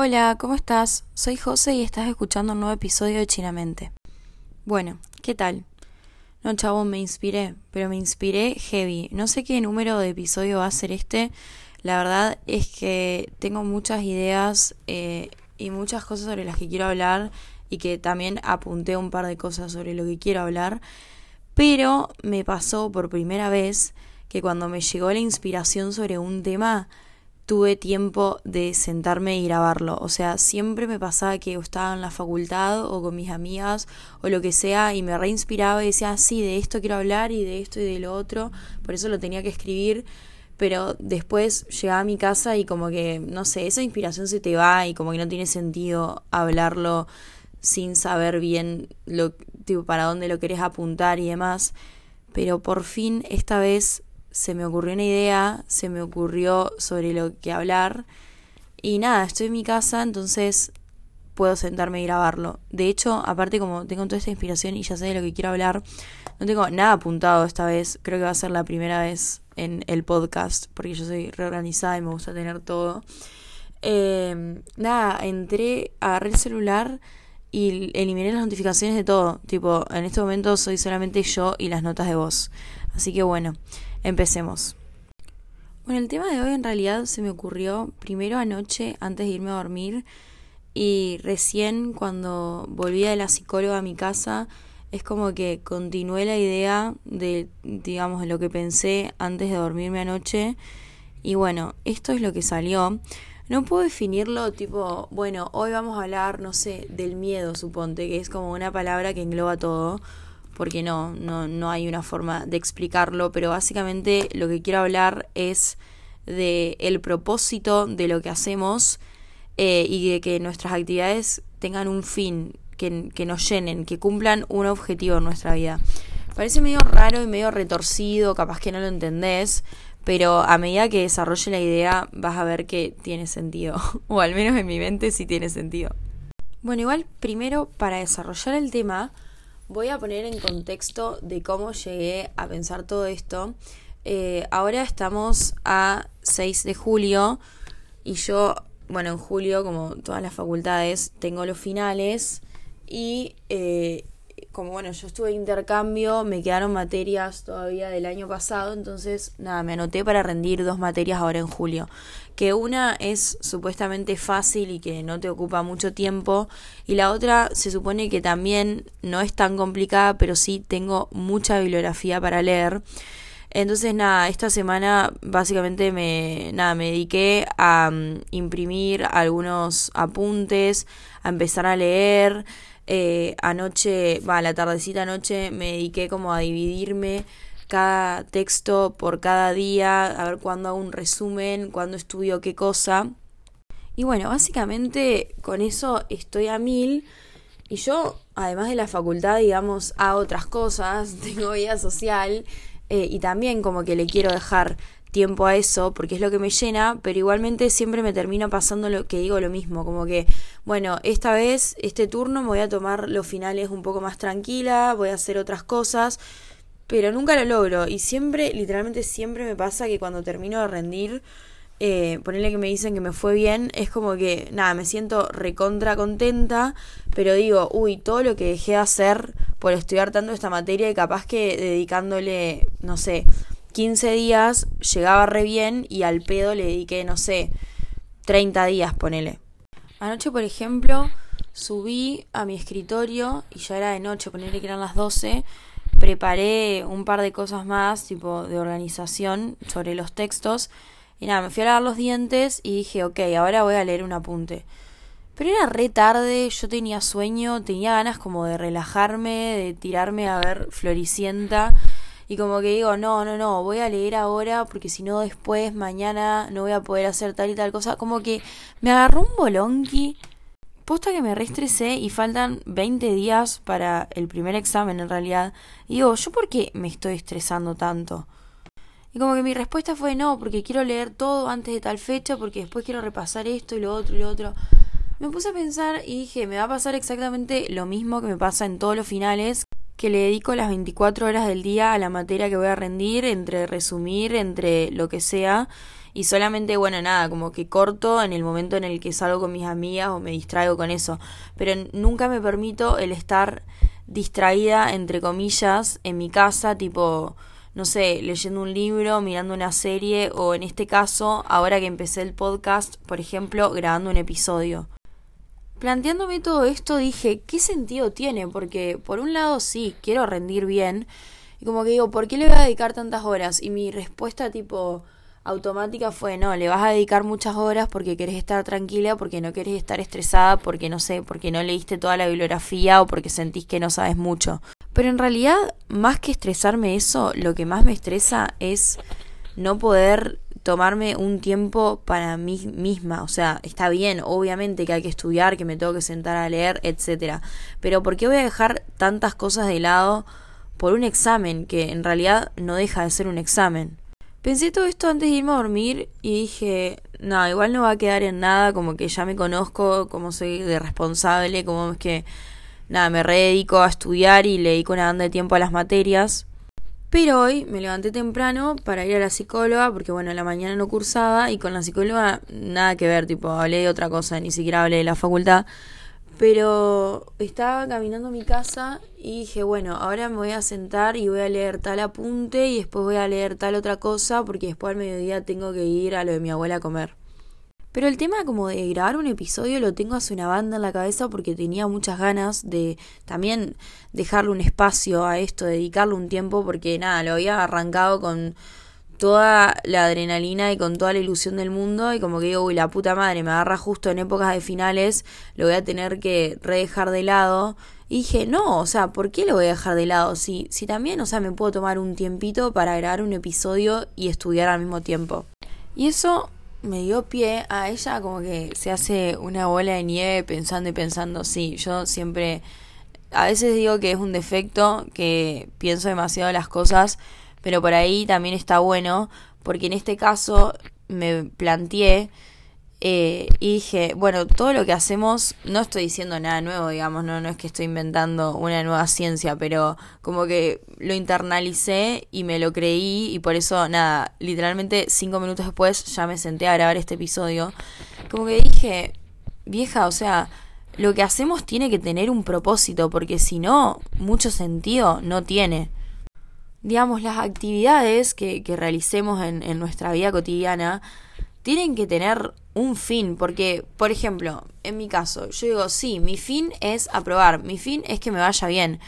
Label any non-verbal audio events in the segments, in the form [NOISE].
Hola, ¿cómo estás? Soy José y estás escuchando un nuevo episodio de Chinamente. Bueno, ¿qué tal? No, chavo, me inspiré, pero me inspiré heavy. No sé qué número de episodio va a ser este. La verdad es que tengo muchas ideas eh, y muchas cosas sobre las que quiero hablar y que también apunté un par de cosas sobre lo que quiero hablar. Pero me pasó por primera vez que cuando me llegó la inspiración sobre un tema, tuve tiempo de sentarme y grabarlo. O sea, siempre me pasaba que estaba en la facultad o con mis amigas o lo que sea y me reinspiraba y decía, sí, de esto quiero hablar y de esto y de lo otro. Por eso lo tenía que escribir. Pero después llegaba a mi casa y como que, no sé, esa inspiración se te va y como que no tiene sentido hablarlo sin saber bien lo, tipo, para dónde lo querés apuntar y demás. Pero por fin esta vez se me ocurrió una idea, se me ocurrió sobre lo que hablar y nada, estoy en mi casa, entonces puedo sentarme y grabarlo. De hecho, aparte como tengo toda esta inspiración y ya sé de lo que quiero hablar, no tengo nada apuntado esta vez, creo que va a ser la primera vez en el podcast, porque yo soy reorganizada y me gusta tener todo. Eh, nada, entré, agarré el celular y eliminé las notificaciones de todo. Tipo, en este momento soy solamente yo y las notas de voz. Así que bueno, Empecemos. Bueno, el tema de hoy en realidad se me ocurrió primero anoche antes de irme a dormir y recién cuando volví de la psicóloga a mi casa es como que continué la idea de, digamos, lo que pensé antes de dormirme anoche y bueno, esto es lo que salió. No puedo definirlo tipo, bueno, hoy vamos a hablar, no sé, del miedo, suponte, que es como una palabra que engloba todo porque no, no, no hay una forma de explicarlo, pero básicamente lo que quiero hablar es de el propósito de lo que hacemos eh, y de que nuestras actividades tengan un fin, que, que nos llenen, que cumplan un objetivo en nuestra vida. Parece medio raro y medio retorcido, capaz que no lo entendés, pero a medida que desarrolle la idea vas a ver que tiene sentido, [LAUGHS] o al menos en mi mente sí tiene sentido. Bueno, igual primero para desarrollar el tema, Voy a poner en contexto de cómo llegué a pensar todo esto. Eh, ahora estamos a 6 de julio y yo, bueno, en julio, como todas las facultades, tengo los finales y eh, como bueno, yo estuve en intercambio, me quedaron materias todavía del año pasado, entonces nada, me anoté para rendir dos materias ahora en julio. Que una es supuestamente fácil y que no te ocupa mucho tiempo, y la otra se supone que también no es tan complicada, pero sí tengo mucha bibliografía para leer. Entonces nada, esta semana básicamente me, nada, me dediqué a mm, imprimir algunos apuntes, a empezar a leer. Eh, anoche, va, la tardecita anoche me dediqué como a dividirme cada texto por cada día, a ver cuándo hago un resumen, cuándo estudio qué cosa. Y bueno, básicamente con eso estoy a mil. Y yo, además de la facultad, digamos, hago otras cosas, [LAUGHS] tengo vida social eh, y también como que le quiero dejar tiempo a eso porque es lo que me llena, pero igualmente siempre me termino pasando lo que digo lo mismo, como que, bueno, esta vez, este turno me voy a tomar los finales un poco más tranquila, voy a hacer otras cosas, pero nunca lo logro. Y siempre, literalmente siempre me pasa que cuando termino de rendir, eh, ponerle que me dicen que me fue bien, es como que, nada, me siento recontra contenta, pero digo, uy, todo lo que dejé de hacer por estudiar tanto esta materia y capaz que dedicándole, no sé, 15 días llegaba re bien y al pedo le dediqué, no sé, 30 días, ponele. Anoche, por ejemplo, subí a mi escritorio y ya era de noche, ponele que eran las 12. Preparé un par de cosas más, tipo de organización sobre los textos. Y nada, me fui a lavar los dientes y dije, ok, ahora voy a leer un apunte. Pero era re tarde, yo tenía sueño, tenía ganas como de relajarme, de tirarme a ver Floricienta y como que digo, no, no, no, voy a leer ahora porque si no después, mañana, no voy a poder hacer tal y tal cosa. Como que me agarró un bolonqui. Posta que me reestresé y faltan 20 días para el primer examen en realidad. Y digo, ¿yo por qué me estoy estresando tanto? Y como que mi respuesta fue no, porque quiero leer todo antes de tal fecha, porque después quiero repasar esto y lo otro y lo otro. Me puse a pensar y dije, me va a pasar exactamente lo mismo que me pasa en todos los finales, que le dedico las 24 horas del día a la materia que voy a rendir, entre resumir, entre lo que sea. y solamente, bueno, nada, como que corto en el momento en el que salgo con mis amigas o me distraigo con eso, pero nunca me permito el estar distraída, entre comillas, en mi casa, tipo, no sé, leyendo un libro, mirando una serie o en este caso, ahora que empecé el podcast, por ejemplo, grabando un episodio. Planteándome todo esto dije, ¿qué sentido tiene? Porque por un lado sí, quiero rendir bien y como que digo, ¿por qué le voy a dedicar tantas horas? Y mi respuesta tipo automática fue, no, le vas a dedicar muchas horas porque querés estar tranquila, porque no querés estar estresada, porque no sé, porque no leíste toda la bibliografía o porque sentís que no sabes mucho. Pero en realidad, más que estresarme eso, lo que más me estresa es no poder tomarme un tiempo para mí misma. O sea, está bien, obviamente que hay que estudiar, que me tengo que sentar a leer, etcétera. Pero ¿por qué voy a dejar tantas cosas de lado por un examen que en realidad no deja de ser un examen? Pensé todo esto antes de irme a dormir y dije, no, igual no va a quedar en nada, como que ya me conozco, como soy de responsable, como es que, nada, me rededico a estudiar y le dedico una banda de tiempo a las materias. Pero hoy me levanté temprano para ir a la psicóloga, porque bueno, la mañana no cursaba y con la psicóloga nada que ver, tipo, hablé de otra cosa, ni siquiera hablé de la facultad. Pero estaba caminando a mi casa y dije, bueno, ahora me voy a sentar y voy a leer tal apunte y después voy a leer tal otra cosa porque después al mediodía tengo que ir a lo de mi abuela a comer. Pero el tema como de grabar un episodio lo tengo hace una banda en la cabeza porque tenía muchas ganas de también dejarle un espacio a esto, dedicarle un tiempo porque nada, lo había arrancado con toda la adrenalina y con toda la ilusión del mundo y como que digo, uy, la puta madre, me agarra justo en épocas de finales, lo voy a tener que redejar de lado. Y dije, no, o sea, ¿por qué lo voy a dejar de lado? Si, si también, o sea, me puedo tomar un tiempito para grabar un episodio y estudiar al mismo tiempo. Y eso me dio pie a ella como que se hace una bola de nieve pensando y pensando, sí, yo siempre, a veces digo que es un defecto, que pienso demasiado las cosas, pero por ahí también está bueno, porque en este caso me planteé eh, y dije, bueno, todo lo que hacemos, no estoy diciendo nada nuevo, digamos, no, no es que estoy inventando una nueva ciencia, pero como que lo internalicé y me lo creí y por eso, nada, literalmente cinco minutos después ya me senté a grabar este episodio. Como que dije, vieja, o sea, lo que hacemos tiene que tener un propósito, porque si no, mucho sentido no tiene digamos, las actividades que, que realicemos en, en, nuestra vida cotidiana tienen que tener un fin, porque, por ejemplo, en mi caso, yo digo, sí, mi fin es aprobar, mi fin es que me vaya bien,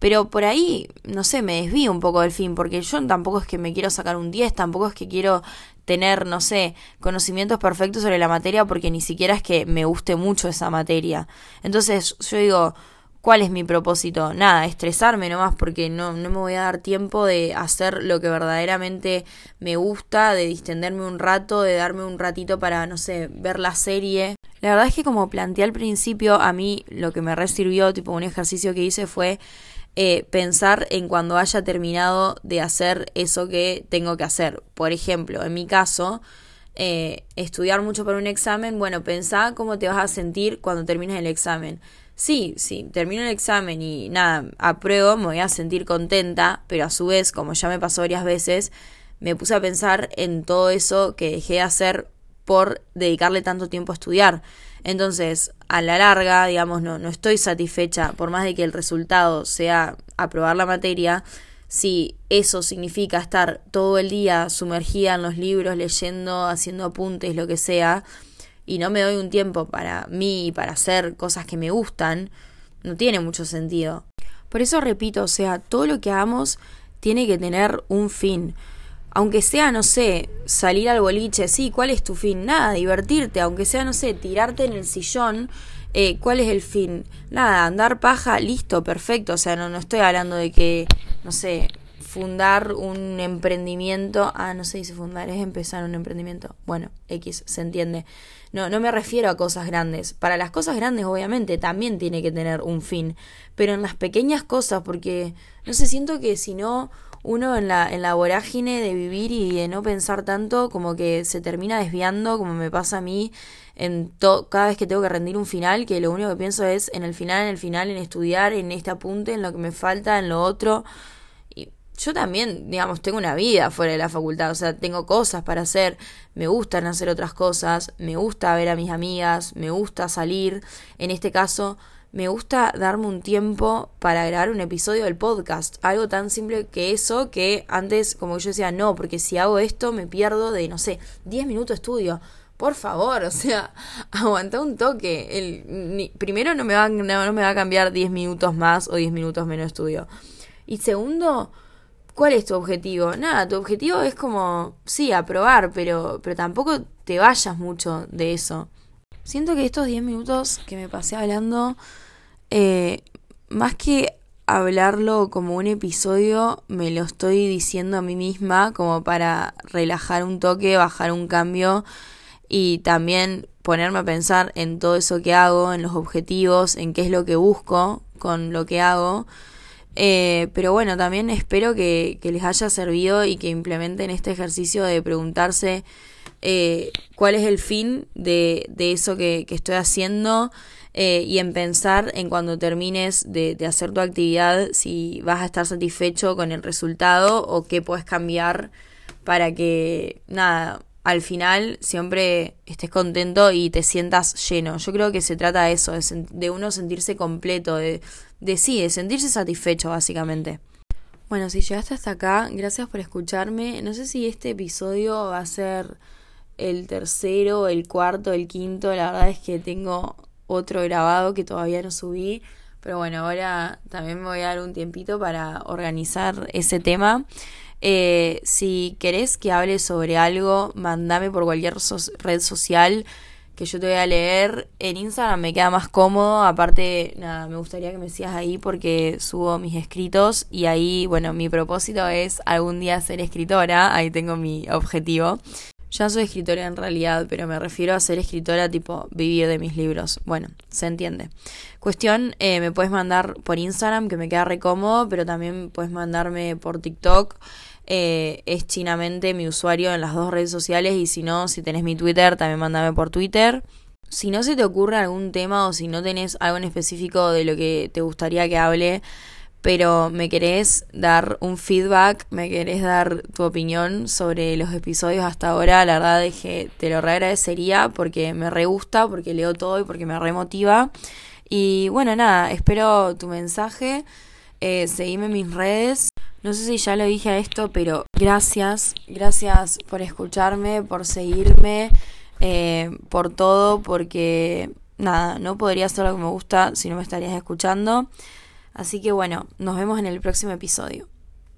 pero por ahí, no sé, me desvío un poco del fin, porque yo tampoco es que me quiero sacar un 10, tampoco es que quiero tener, no sé, conocimientos perfectos sobre la materia, porque ni siquiera es que me guste mucho esa materia. Entonces, yo digo, ¿Cuál es mi propósito? Nada, estresarme nomás porque no, no me voy a dar tiempo de hacer lo que verdaderamente me gusta, de distenderme un rato, de darme un ratito para, no sé, ver la serie. La verdad es que como planteé al principio, a mí lo que me resirvió, tipo un ejercicio que hice fue eh, pensar en cuando haya terminado de hacer eso que tengo que hacer. Por ejemplo, en mi caso, eh, estudiar mucho para un examen, bueno, pensá cómo te vas a sentir cuando termines el examen sí, sí, termino el examen y nada, apruebo, me voy a sentir contenta, pero a su vez, como ya me pasó varias veces, me puse a pensar en todo eso que dejé de hacer por dedicarle tanto tiempo a estudiar. Entonces, a la larga, digamos, no, no estoy satisfecha, por más de que el resultado sea aprobar la materia, si eso significa estar todo el día sumergida en los libros, leyendo, haciendo apuntes, lo que sea, y no me doy un tiempo para mí y para hacer cosas que me gustan, no tiene mucho sentido. Por eso repito, o sea, todo lo que hagamos tiene que tener un fin. Aunque sea, no sé, salir al boliche, sí, ¿cuál es tu fin? Nada, divertirte, aunque sea, no sé, tirarte en el sillón, eh, ¿cuál es el fin? Nada, andar paja, listo, perfecto, o sea, no, no estoy hablando de que, no sé, fundar un emprendimiento, ah, no se dice fundar, es empezar un emprendimiento. Bueno, X, se entiende. No, no me refiero a cosas grandes. Para las cosas grandes, obviamente, también tiene que tener un fin. Pero en las pequeñas cosas, porque, no sé, siento que si no, uno en la, en la vorágine de vivir y de no pensar tanto, como que se termina desviando, como me pasa a mí en cada vez que tengo que rendir un final, que lo único que pienso es en el final, en el final, en estudiar, en este apunte, en lo que me falta, en lo otro yo también, digamos, tengo una vida fuera de la facultad, o sea, tengo cosas para hacer, me gustan hacer otras cosas, me gusta ver a mis amigas, me gusta salir, en este caso, me gusta darme un tiempo para grabar un episodio del podcast, algo tan simple que eso, que antes, como yo decía, no, porque si hago esto me pierdo de, no sé, 10 minutos de estudio. Por favor, [LAUGHS] o sea, aguanta un toque. El, primero no me, va, no, no me va a cambiar 10 minutos más o 10 minutos menos de estudio. Y segundo, ¿Cuál es tu objetivo? Nada, tu objetivo es como, sí, aprobar, pero, pero tampoco te vayas mucho de eso. Siento que estos 10 minutos que me pasé hablando, eh, más que hablarlo como un episodio, me lo estoy diciendo a mí misma como para relajar un toque, bajar un cambio y también ponerme a pensar en todo eso que hago, en los objetivos, en qué es lo que busco con lo que hago eh, pero bueno, también espero que, les haya servido y que implementen este ejercicio de preguntarse eh, cuál es el fin de, de eso que, estoy haciendo eh, y en pensar en cuando termines de, de, hacer tu actividad si vas a estar satisfecho con el resultado o qué puedes cambiar para que, nada, al final siempre estés contento y te sientas lleno. Yo creo que se trata de eso, de, uno sentirse completo, de, de sí, de sentirse satisfecho básicamente. Bueno, si llegaste hasta acá, gracias por escucharme. No sé si este episodio va a ser el tercero, el cuarto, el quinto. La verdad es que tengo otro grabado que todavía no subí. Pero bueno, ahora también me voy a dar un tiempito para organizar ese tema. Eh, si querés que hable sobre algo, mandame por cualquier red social que yo te voy a leer. En Instagram me queda más cómodo. Aparte, nada, me gustaría que me sigas ahí porque subo mis escritos y ahí, bueno, mi propósito es algún día ser escritora. Ahí tengo mi objetivo. Ya soy escritora en realidad, pero me refiero a ser escritora tipo vivir de mis libros. Bueno, se entiende. Cuestión, eh, me puedes mandar por Instagram, que me queda re cómodo, pero también puedes mandarme por TikTok. Eh, es chinamente mi usuario en las dos redes sociales y si no, si tenés mi Twitter, también mándame por Twitter. Si no se te ocurre algún tema o si no tenés algo en específico de lo que te gustaría que hable, pero me querés dar un feedback, me querés dar tu opinión sobre los episodios hasta ahora, la verdad es que te lo agradecería porque me re gusta, porque leo todo y porque me remotiva. Y bueno, nada, espero tu mensaje, eh, seguime en mis redes. No sé si ya lo dije a esto, pero gracias, gracias por escucharme, por seguirme, eh, por todo, porque nada, no podría hacer lo que me gusta si no me estarías escuchando. Así que bueno, nos vemos en el próximo episodio.